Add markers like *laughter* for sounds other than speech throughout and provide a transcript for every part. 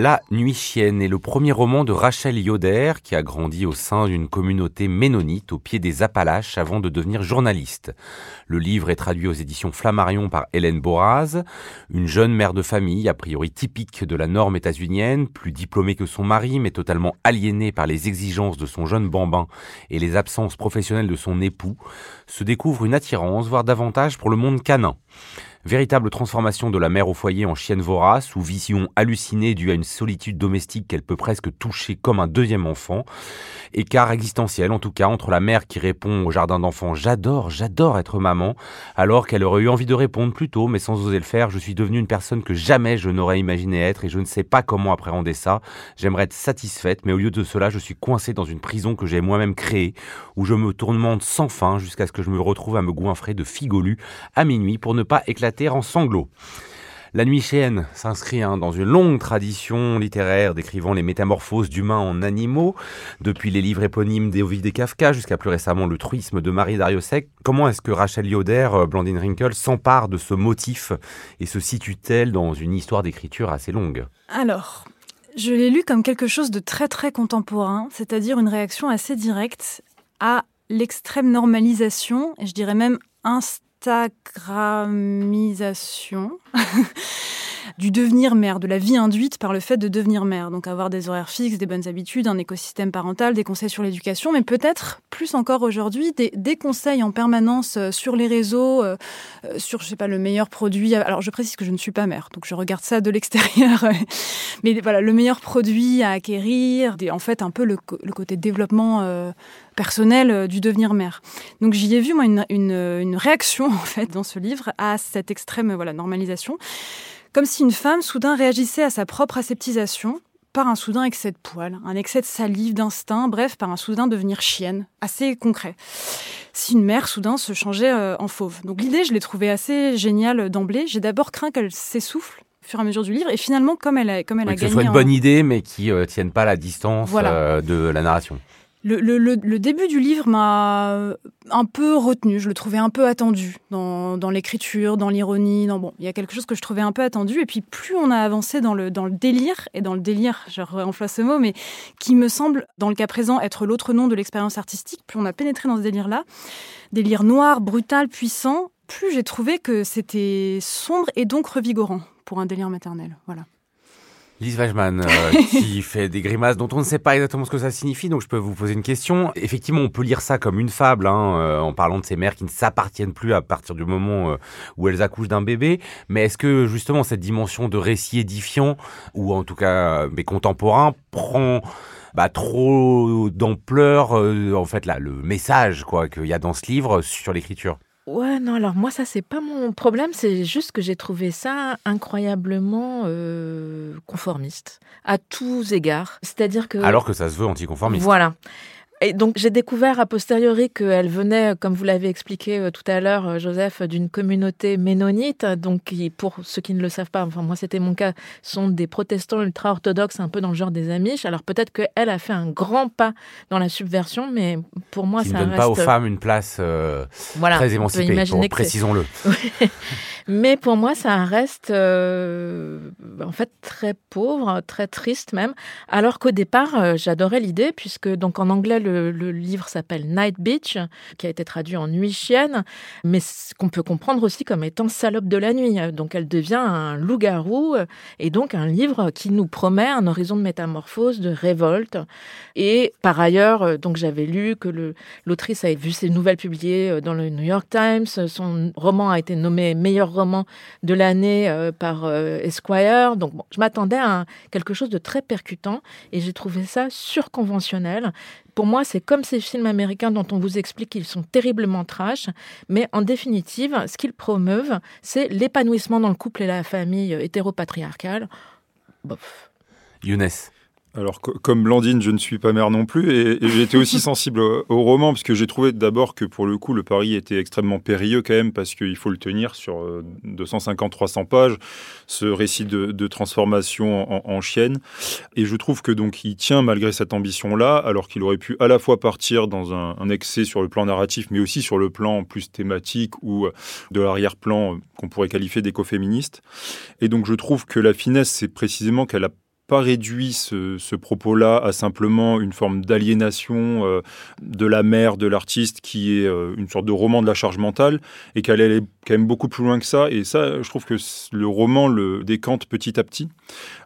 La Nuit chienne est le premier roman de Rachel Yoder qui a grandi au sein d'une communauté ménonite au pied des Appalaches avant de devenir journaliste. Le livre est traduit aux éditions Flammarion par Hélène Boraz, une jeune mère de famille a priori typique de la norme états-unienne, plus diplômée que son mari mais totalement aliénée par les exigences de son jeune bambin et les absences professionnelles de son époux, se découvre une attirance, voire davantage pour le monde canin. Véritable transformation de la mère au foyer en chienne vorace ou vision hallucinée due à une solitude domestique qu'elle peut presque toucher comme un deuxième enfant. Écart existentiel en tout cas entre la mère qui répond au jardin d'enfants J'adore, j'adore être maman, alors qu'elle aurait eu envie de répondre plus tôt mais sans oser le faire. Je suis devenue une personne que jamais je n'aurais imaginé être et je ne sais pas comment appréhender ça. J'aimerais être satisfaite mais au lieu de cela je suis coincée dans une prison que j'ai moi-même créée où je me tourmente sans fin jusqu'à ce que je me retrouve à me goinfrer de figolus à minuit pour ne pas éclater en sanglots. La nuit chienne s'inscrit hein, dans une longue tradition littéraire décrivant les métamorphoses d'humains en animaux, depuis les livres éponymes d'Ovid et Kafka jusqu'à plus récemment le truisme de Marie Dariussec. Comment est-ce que Rachel Yoder, euh, Blandine Wrinkle, s'empare de ce motif et se situe-t-elle dans une histoire d'écriture assez longue? Alors, je l'ai lu comme quelque chose de très très contemporain, c'est-à-dire une réaction assez directe à l'extrême normalisation, et je dirais même instant instagramisation *laughs* du devenir mère, de la vie induite par le fait de devenir mère. Donc avoir des horaires fixes, des bonnes habitudes, un écosystème parental, des conseils sur l'éducation, mais peut-être plus encore aujourd'hui des, conseils en permanence euh, sur les réseaux, euh, euh, sur je sais pas le meilleur produit. Alors je précise que je ne suis pas mère, donc je regarde ça de l'extérieur. *laughs* mais voilà le meilleur produit à acquérir, en fait un peu le, côté développement personnel du devenir mère. Donc j'y ai vu moi une, une, réaction *laughs* en fait dans ce livre à cette extrême voilà normalisation comme si une femme soudain réagissait à sa propre aseptisation par un soudain excès de poils, un excès de salive, d'instinct, bref, par un soudain devenir chienne, assez concret. Si une mère soudain se changeait euh, en fauve. Donc l'idée, je l'ai trouvée assez géniale d'emblée. J'ai d'abord craint qu'elle s'essouffle au fur et à mesure du livre, et finalement, comme elle a, comme elle a que gagné, ce soit une bonne idée, mais qui ne euh, tienne pas la distance euh, de la narration. Le, début du livre m'a un peu retenu, je le trouvais un peu attendu dans, l'écriture, dans l'ironie. Bon, il y a quelque chose que je trouvais un peu attendu. Et puis plus on a avancé dans le, dans le délire, et dans le délire, je réemploie ce mot, mais qui me semble, dans le cas présent, être l'autre nom de l'expérience artistique, plus on a pénétré dans ce délire-là, délire noir, brutal, puissant, plus j'ai trouvé que c'était sombre et donc revigorant pour un délire maternel. Voilà. Lise Wajman, euh, *laughs* qui fait des grimaces dont on ne sait pas exactement ce que ça signifie, donc je peux vous poser une question. Effectivement, on peut lire ça comme une fable, hein, euh, en parlant de ces mères qui ne s'appartiennent plus à partir du moment euh, où elles accouchent d'un bébé. Mais est-ce que justement cette dimension de récit édifiant, ou en tout cas mais contemporain, prend bah, trop d'ampleur, en fait, là, le message quoi qu'il y a dans ce livre sur l'écriture? Ouais, non, alors moi, ça, c'est pas mon problème, c'est juste que j'ai trouvé ça incroyablement euh, conformiste, à tous égards. C'est-à-dire que. Alors que ça se veut anticonformiste. Voilà. Et donc j'ai découvert a posteriori qu'elle venait, comme vous l'avez expliqué euh, tout à l'heure, euh, Joseph, d'une communauté ménonite. Donc qui, pour ceux qui ne le savent pas, enfin moi c'était mon cas, sont des protestants ultra-orthodoxes, un peu dans le genre des Amish. Alors peut-être qu'elle a fait un grand pas dans la subversion, mais pour moi qui ça ne donne pas aux femmes une place euh, très émancipée. Précisons-le. *laughs* *laughs* mais pour moi ça reste en fait très pauvre, très triste même. Alors qu'au départ j'adorais l'idée puisque donc en anglais le, livre s'appelle Night Beach, qui a été traduit en Nuit chienne, mais qu'on peut comprendre aussi comme étant salope de la nuit. Donc elle devient un loup-garou et donc un livre qui nous promet un horizon de métamorphose, de révolte. Et par ailleurs, donc j'avais lu que l'autrice avait vu ses nouvelles publiées euh, dans le New York Times. Son roman a été nommé meilleur roman de l'année euh, par euh, Esquire. Donc je m'attendais à quelque chose de très percutant et j'ai trouvé ça surconventionnel. Pour moi, c'est comme ces films américains dont on vous explique qu'ils sont terriblement trash, mais en définitive, ce qu'ils promeuvent, c'est l'épanouissement dans le couple et la famille hétéropatriarcale. Bof. Younes. Alors, comme Blandine, je ne suis pas mère non plus, et, j'étais aussi *laughs* sensible au, roman, parce que j'ai trouvé d'abord que pour le coup, le pari était extrêmement périlleux quand même, parce qu'il faut le tenir sur 250-300 euh, pages, ce récit de, transformation en, chienne. Et je trouve que donc il tient malgré cette ambition-là, alors qu'il aurait pu à la fois partir dans un, un, excès sur le plan narratif, mais aussi sur le plan plus thématique ou euh, de l'arrière-plan euh, qu'on pourrait qualifier d'écoféministe. Et donc je trouve que la finesse, c'est précisément qu'elle a pas réduit ce, propos-là à simplement une forme d'aliénation euh, de la mère de l'artiste qui est euh, une sorte de roman de la charge mentale et qu'elle est quand même beaucoup plus loin que ça. Et ça, je trouve que le roman le décante petit à petit.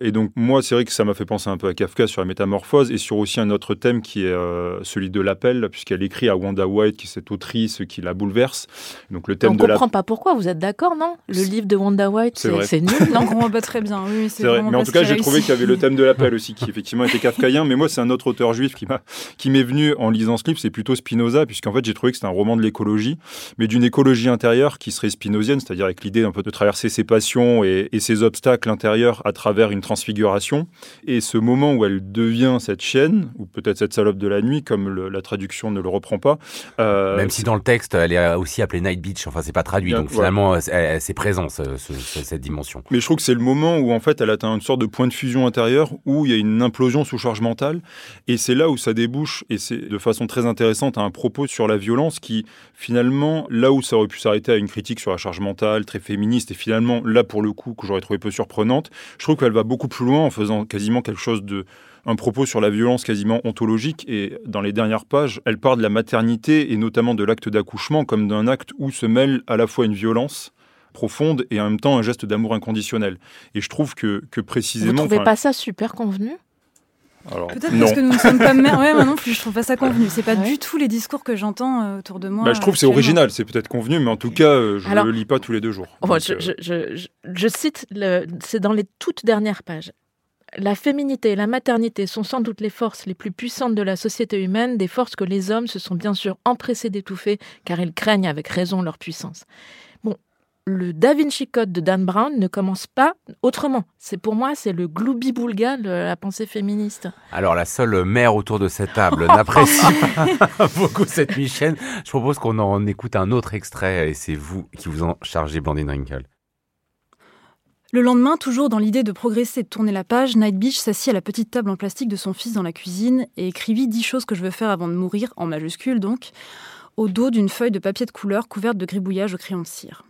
Et donc moi, c'est vrai que ça m'a fait penser un peu à Kafka sur la métamorphose et sur aussi un autre thème qui est euh, celui de l'appel, puisqu'elle écrit à Wanda White, qui est cette autrice qui la bouleverse. Donc le thème On ne comprend pas pourquoi, vous êtes d'accord, non? Le livre de Wanda White, c'est nul, non? On comprend pas très bien, oui. C'est vrai, mais en tout cas, j'ai trouvé qu'il y avait le thème de l'appel *laughs* aussi, qui effectivement était kafkaïen. Mais moi, c'est un autre auteur juif qui m'a qui m'est venu en lisant ce livre, c'est plutôt Spinoza, puisqu'en fait, j'ai trouvé que c'était un roman de l'écologie, mais d'une écologie intérieure qui serait spinozienne, c'est-à-dire avec l'idée un peu de traverser ses passions et, ses obstacles intérieurs à travers une transfiguration. Et ce moment où elle devient cette chienne, ou peut-être cette salope de la nuit, comme la traduction ne le reprend pas. Euh, Même si dans le texte, elle est aussi appelée Night Beach, enfin, c'est pas traduit, donc finalement, c'est présent, cette dimension. Mais je trouve que c'est le moment où, en fait, elle atteint une sorte de point de fusion intérieure où il y a une implosion sous charge mentale. Et c'est là où ça débouche, et c'est de façon très intéressante, à un propos sur la violence qui, finalement, là où ça aurait pu s'arrêter à une critique sur la charge mentale, très féministe, et finalement, là, pour le coup, que j'aurais trouvé peu surprenante, je trouve qu'elle va beaucoup plus loin en faisant quasiment quelque chose de un propos sur la violence quasiment ontologique et dans les dernières pages, elle parle de la maternité et notamment de l'acte d'accouchement comme d'un acte où se mêle à la fois une violence profonde et en même temps un geste d'amour inconditionnel. Et je trouve que, que précisément... Vous ne trouvez pas ça super convenu? Peut-être parce que nous ne sommes pas *laughs* mères. Ouais, moi non plus, je trouve pas ça convenu. C'est pas du tout les discours que j'entends euh, autour de moi. Bah, je trouve que c'est original, c'est peut-être convenu, mais en tout cas, euh, je ne le lis pas tous les deux jours. Euh, je, je, je, cite, c'est dans les toutes dernières pages. La féminité et la maternité sont sans doute les forces les plus puissantes de la société humaine, des forces que les hommes se sont bien sûr empressés d'étouffer, car ils craignent avec raison leur puissance le Da Vinci Code de Dan Brown ne commence pas autrement. C'est pour moi, c'est le gloubi-boulga de la pensée féministe. Alors la seule mère autour de cette table n'apprécie pas *laughs* *laughs* beaucoup cette Michelle. Je propose qu'on en écoute un autre extrait et c'est vous qui vous en chargez, Blandine Rinkel. Le lendemain, toujours dans l'idée de progresser et de tourner la page, Night Beach s'assit à la petite table en plastique de son fils dans la cuisine et écrivit dix choses que je veux faire avant de mourir, en majuscule donc, au dos d'une feuille de papier de couleur couverte de gribouillage au crayon de cire.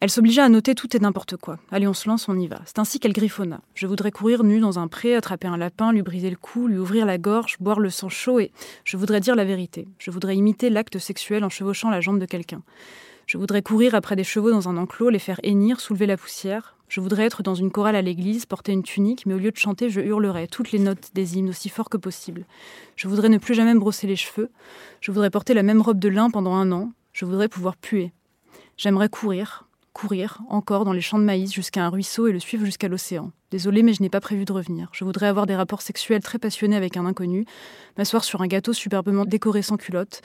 Elle s'obligea à noter tout et n'importe quoi. Allez, on se lance, on y va. C'est ainsi qu'elle griffonna. Je voudrais courir nue dans un pré, attraper un lapin, lui briser le cou, lui ouvrir la gorge, boire le sang chaud et je voudrais dire la vérité. Je voudrais imiter l'acte sexuel en chevauchant la jambe de quelqu'un. Je voudrais courir après des chevaux dans un enclos, les faire hennir, soulever la poussière. Je voudrais être dans une chorale à l'église, porter une tunique, mais au lieu de chanter, je hurlerais toutes les notes des hymnes aussi fort que possible. Je voudrais ne plus jamais me brosser les cheveux. Je voudrais porter la même robe de lin pendant un an. Je voudrais pouvoir puer. J'aimerais courir, courir encore dans les champs de maïs jusqu'à un ruisseau et le suivre jusqu'à l'océan. Désolé, mais je n'ai pas prévu de revenir. Je voudrais avoir des rapports sexuels très passionnés avec un inconnu, m'asseoir sur un gâteau superbement décoré sans culotte.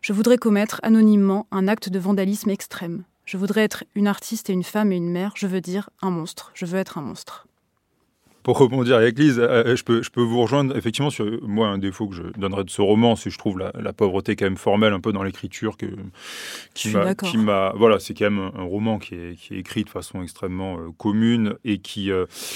Je voudrais commettre anonymement un acte de vandalisme extrême. Je voudrais être une artiste et une femme et une mère. Je veux dire un monstre. Je veux être un monstre pour rebondir avec Lise, euh, euh, je peux, je peux vous rejoindre effectivement sur moi un défaut que je donnerais de ce roman, c'est je trouve la, pauvreté quand même formelle un peu dans l'écriture que qui m'a voilà c'est quand même un, roman qui est, qui est, écrit de façon extrêmement euh, commune et qui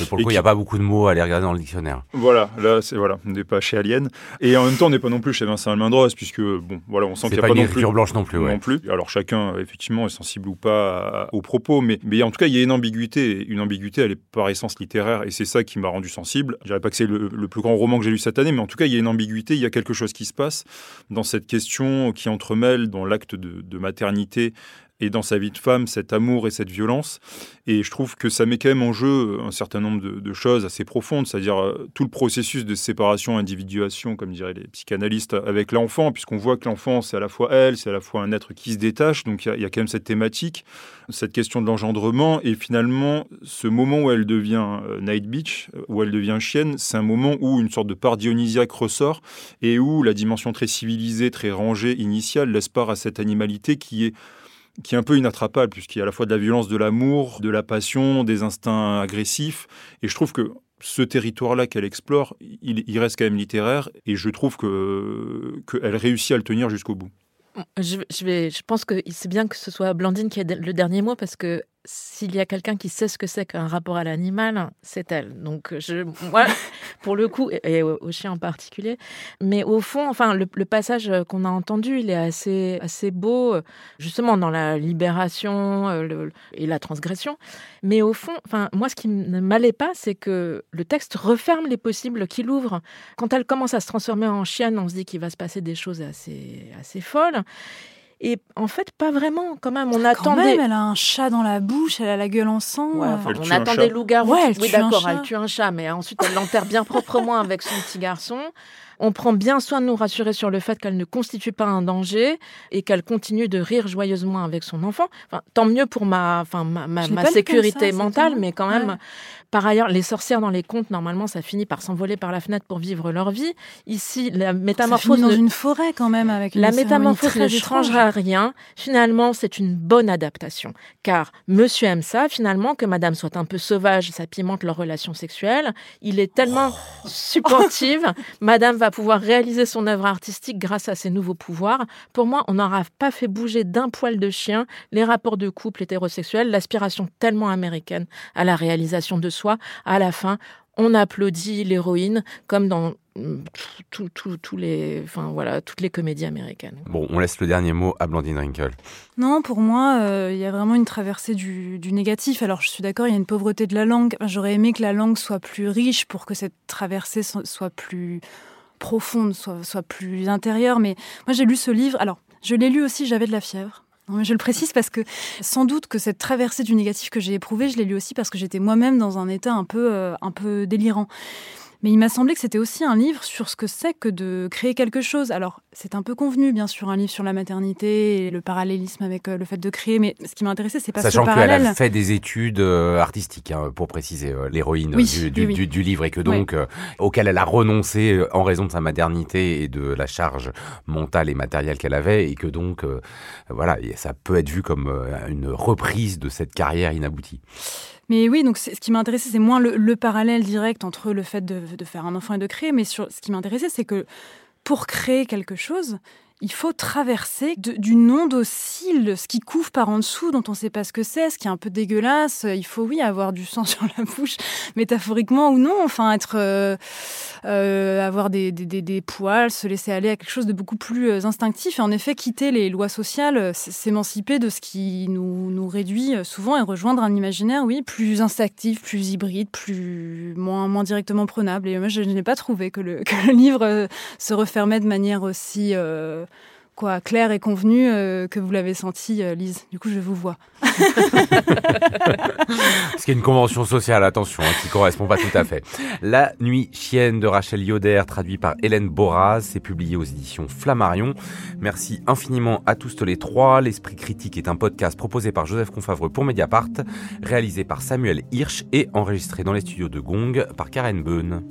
pour le coup il n'y a pas beaucoup de mots à aller regarder dans le dictionnaire. Voilà là c'est voilà on n'est pas chez Alien. Et en même temps on n'est pas non plus chez Vincent Almendros puisque bon voilà on sent qu'il n'y a pas, une non plus blanche non plus non plus. Alors chacun effectivement est sensible ou pas aux propos mais mais en tout cas il y a une ambiguïté. Une ambiguïté elle est par essence littéraire et c'est ça qui m'a rendu sensible. Je dirais pas que c'est le, plus grand roman que j'ai lu cette année, mais en tout cas, il y a une ambiguïté, il y a quelque chose qui se passe dans cette question qui entremêle dans l'acte de, maternité et dans sa vie de femme cet amour et cette violence. Et je trouve que ça met quand même en jeu un certain nombre de, choses assez profondes, c'est-à-dire euh, tout le processus de séparation, individuation, comme diraient les psychanalystes, avec l'enfant, puisqu'on voit que l'enfant, c'est à la fois elle, c'est à la fois un être qui se détache, donc il y, a quand même cette thématique, cette question de l'engendrement, et finalement, ce moment où elle devient euh, Night Beach, euh, où elle devient chienne, c'est un moment où une sorte de part dionysiaque ressort, et où la dimension très civilisée, très rangée, initiale, laisse part à cette animalité qui est qui est un peu inattrapable, puisqu'il y a à la fois de la violence de l'amour, de la passion, des instincts agressifs. Et je trouve que ce territoire-là qu'elle explore, il, reste quand même littéraire et je trouve que qu'elle réussit à le tenir jusqu'au bout. Je pense que c'est bien que ce soit Blandine qui ait le dernier mot parce que s'il y a quelqu'un qui sait ce que c'est qu'un rapport à l'animal, c'est elle. Donc, je, moi, *laughs* pour le coup, et au, chien en particulier. Mais au fond, enfin, le, passage qu'on a entendu, il est assez, assez beau, justement dans la libération euh, et la transgression. Mais au fond, enfin, moi, ce qui ne m'allait pas, c'est que le texte referme les possibles qu'il ouvre. Quand elle commence à se transformer en chienne, on se dit qu'il va se passer des choses assez, assez folles. Et en fait, pas vraiment, quand même. On quand Même, elle a un chat dans la bouche, elle a la gueule en sang. on attendait loup-garou. Ouais, oui, d'accord, elle tue un chat, mais ensuite elle l'enterre bien proprement avec son petit garçon. On prend bien soin de nous rassurer sur le fait qu'elle ne constitue pas un danger et qu'elle continue de rire joyeusement avec son enfant. Enfin, tant mieux pour ma, enfin, ma, ma, sécurité mentale, mais quand même, par ailleurs, les sorcières dans les contes, normalement, ça finit par s'envoler par la fenêtre pour vivre leur vie. Ici, la métamorphose. Ça dans une forêt quand même avec La métamorphose ne changera rien. Finalement, c'est une bonne adaptation. Car monsieur aime ça, finalement, que madame soit un peu sauvage, ça pimente leur relation sexuelle. Il est tellement oh. supportive. *laughs* madame va pouvoir réaliser son œuvre artistique grâce à ses nouveaux pouvoirs. Pour moi, on n'aura pas fait bouger d'un poil de chien les rapports de couple hétérosexuels, l'aspiration tellement américaine à la réalisation de soit à la fin, on applaudit l'héroïne comme dans tous les, enfin voilà, toutes les comédies américaines. Bon, on laisse le dernier mot à Blandine Rinkel. Non, pour moi, euh, il y a vraiment une traversée du, du négatif. Alors, je suis d'accord, il y a une pauvreté de la langue. J'aurais aimé que la langue soit plus riche pour que cette traversée soit plus profonde, soit, soit plus intérieure. Mais moi, j'ai lu ce livre. Alors, je l'ai lu aussi, j'avais de la fièvre je le précise parce que sans doute que cette traversée du négatif que j'ai éprouvé, je l'ai lu aussi parce que j'étais moi-même dans un état un peu, euh, un peu délirant. Mais il m'a semblé que c'était aussi un livre sur ce que c'est que de créer quelque chose. Alors, c'est un peu convenu, bien sûr, un livre sur la maternité et le parallélisme avec euh, le fait de créer. Mais ce qui m'intéressait, c'est pas Sachant ce parallèle. Sachant qu'elle a fait des études euh, artistiques, hein, pour préciser, euh, l'héroïne du, du, du, livre, et que donc, auquel elle a renoncé en raison de sa maternité et de la charge mentale et matérielle qu'elle avait, et que donc, voilà, ça peut être vu comme une reprise de cette carrière inaboutie. Mais oui, donc ce qui m'intéressait, c'est moins le, parallèle direct entre le fait de, de, faire un enfant et de créer, mais sur, ce qui m'intéressait, c'est que pour créer quelque chose, il faut traverser d'une onde oscille, ce qui couvre par en dessous, dont on ne sait pas ce que c'est, ce qui est un peu dégueulasse. Il faut, oui, avoir du sang *laughs* sur la bouche, métaphoriquement ou non. Enfin, être, euh, euh, avoir des, des, des, poils, se laisser aller à quelque chose de beaucoup plus euh, instinctif. Et en effet, quitter les lois sociales, s'émanciper de ce qui nous, nous réduit souvent et rejoindre un imaginaire, oui, plus instinctif, plus hybride, plus moins, moins directement prenable. Et moi, je, n'ai pas trouvé que le, *laughs* que le livre se refermait de manière aussi quoi, clair et convenu euh, que vous l'avez senti, euh, Lise. Du coup, je vous vois. Ce qui est une convention sociale, attention, hein, qui correspond pas tout à fait. La nuit chienne de Rachel Yoder, traduit par Hélène Boraz, c'est publié aux éditions Flammarion. Merci infiniment à tous les trois. L'Esprit critique est un podcast proposé par Joseph Confavreux pour Mediapart, réalisé par Samuel Hirsch et enregistré dans les studios de Gong par Karen Beun.